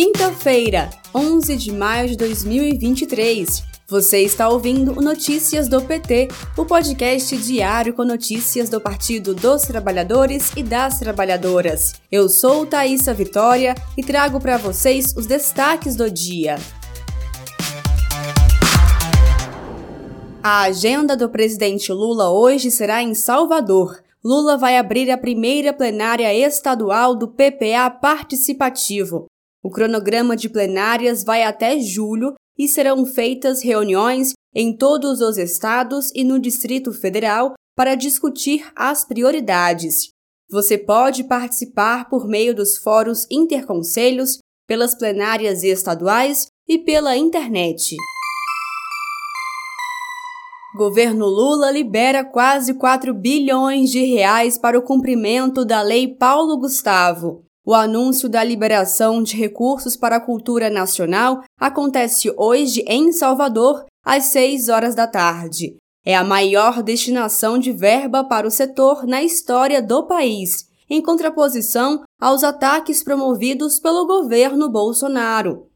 Quinta-feira, 11 de maio de 2023. Você está ouvindo o Notícias do PT, o podcast diário com notícias do Partido dos Trabalhadores e das Trabalhadoras. Eu sou Thaisa Vitória e trago para vocês os destaques do dia. A agenda do presidente Lula hoje será em Salvador. Lula vai abrir a primeira plenária estadual do PPA Participativo. O cronograma de plenárias vai até julho e serão feitas reuniões em todos os estados e no Distrito Federal para discutir as prioridades. Você pode participar por meio dos fóruns interconselhos, pelas plenárias estaduais e pela internet. Governo Lula libera quase 4 bilhões de reais para o cumprimento da Lei Paulo Gustavo. O anúncio da liberação de recursos para a cultura nacional acontece hoje em Salvador, às 6 horas da tarde. É a maior destinação de verba para o setor na história do país, em contraposição aos ataques promovidos pelo governo Bolsonaro.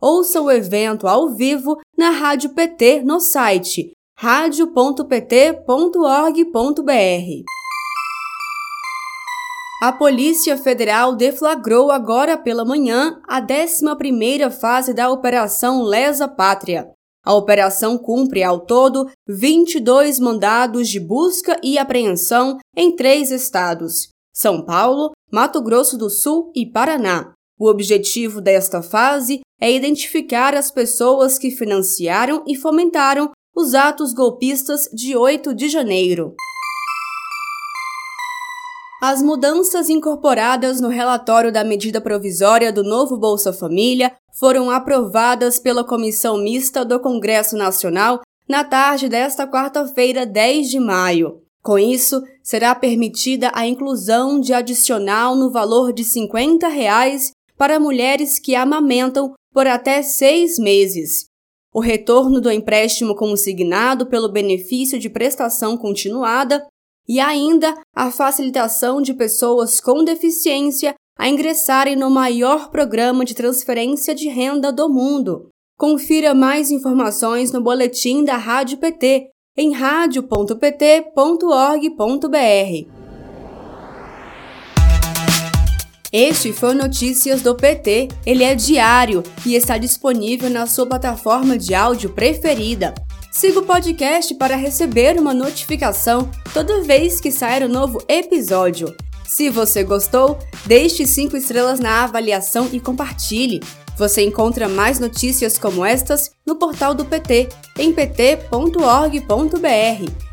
Ouça o evento ao vivo na Rádio PT no site radio.pt.org.br. A Polícia Federal deflagrou agora pela manhã a 11ª fase da Operação Lesa Pátria. A operação cumpre ao todo 22 mandados de busca e apreensão em três estados: São Paulo, Mato Grosso do Sul e Paraná. O objetivo desta fase é identificar as pessoas que financiaram e fomentaram os atos golpistas de 8 de janeiro. As mudanças incorporadas no relatório da medida provisória do novo Bolsa Família foram aprovadas pela Comissão Mista do Congresso Nacional na tarde desta quarta-feira, 10 de maio. Com isso, será permitida a inclusão de adicional no valor de 50 reais para mulheres que amamentam por até seis meses. O retorno do empréstimo consignado pelo benefício de prestação continuada e ainda a facilitação de pessoas com deficiência a ingressarem no maior programa de transferência de renda do mundo. Confira mais informações no boletim da Rádio PT em radio.pt.org.br. Este foi Notícias do PT. Ele é diário e está disponível na sua plataforma de áudio preferida. Siga o podcast para receber uma notificação toda vez que sair um novo episódio. Se você gostou, deixe 5 estrelas na avaliação e compartilhe. Você encontra mais notícias como estas no portal do PT, em pt.org.br.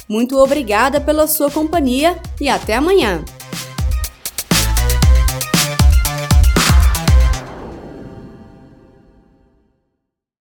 Muito obrigada pela sua companhia e até amanhã!